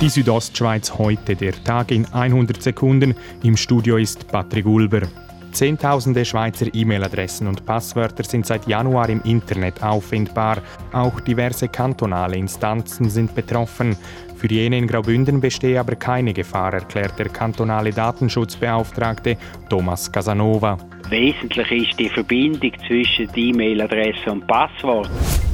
Die Südostschweiz heute, der Tag in 100 Sekunden. Im Studio ist Patrick Ulber. Zehntausende Schweizer E-Mail-Adressen und Passwörter sind seit Januar im Internet auffindbar. Auch diverse kantonale Instanzen sind betroffen. Für jene in Graubünden bestehe aber keine Gefahr, erklärt der kantonale Datenschutzbeauftragte Thomas Casanova. Wesentlich ist die Verbindung zwischen E-Mail-Adresse und Passwort.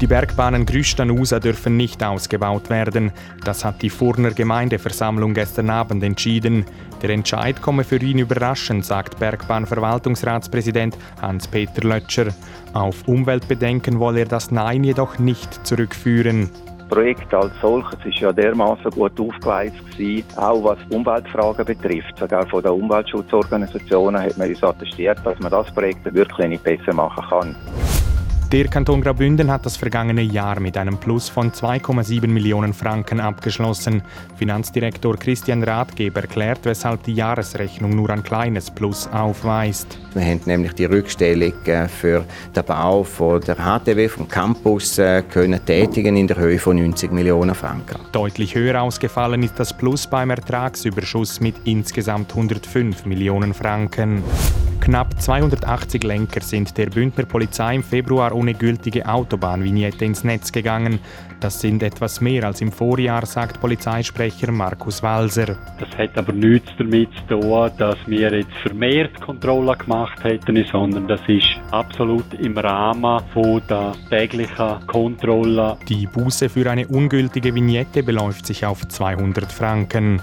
Die Bergbahnen Grüstanusa dürfen nicht ausgebaut werden. Das hat die Furner Gemeindeversammlung gestern Abend entschieden. Der Entscheid komme für ihn überraschend, sagt Bergbahnverwaltungsratspräsident Hans-Peter Lötscher. Auf Umweltbedenken wolle er das Nein jedoch nicht zurückführen. Das Projekt als solches ist ja dermaßen gut gewesen, auch was Umweltfragen betrifft. Sogar von den Umweltschutzorganisationen hat man uns attestiert, dass man das Projekt wirklich nicht besser machen kann. Der Kanton Graubünden hat das vergangene Jahr mit einem Plus von 2,7 Millionen Franken abgeschlossen. Finanzdirektor Christian Ratgeber erklärt, weshalb die Jahresrechnung nur ein kleines Plus aufweist. Wir haben nämlich die Rückstellung äh, für den Bau von der HTW vom Campus äh, können tätigen in der Höhe von 90 Millionen Franken. Deutlich höher ausgefallen ist das Plus beim Ertragsüberschuss mit insgesamt 105 Millionen Franken. Knapp 280 Lenker sind der Bündner Polizei im Februar ohne gültige Autobahnvignette ins Netz gegangen. Das sind etwas mehr als im Vorjahr, sagt Polizeisprecher Markus Walser. Das hat aber nichts damit zu tun, dass wir jetzt vermehrt Kontrollen gemacht hätten, sondern das ist absolut im Rahmen der täglichen Kontrollen. Die Buße für eine ungültige Vignette beläuft sich auf 200 Franken.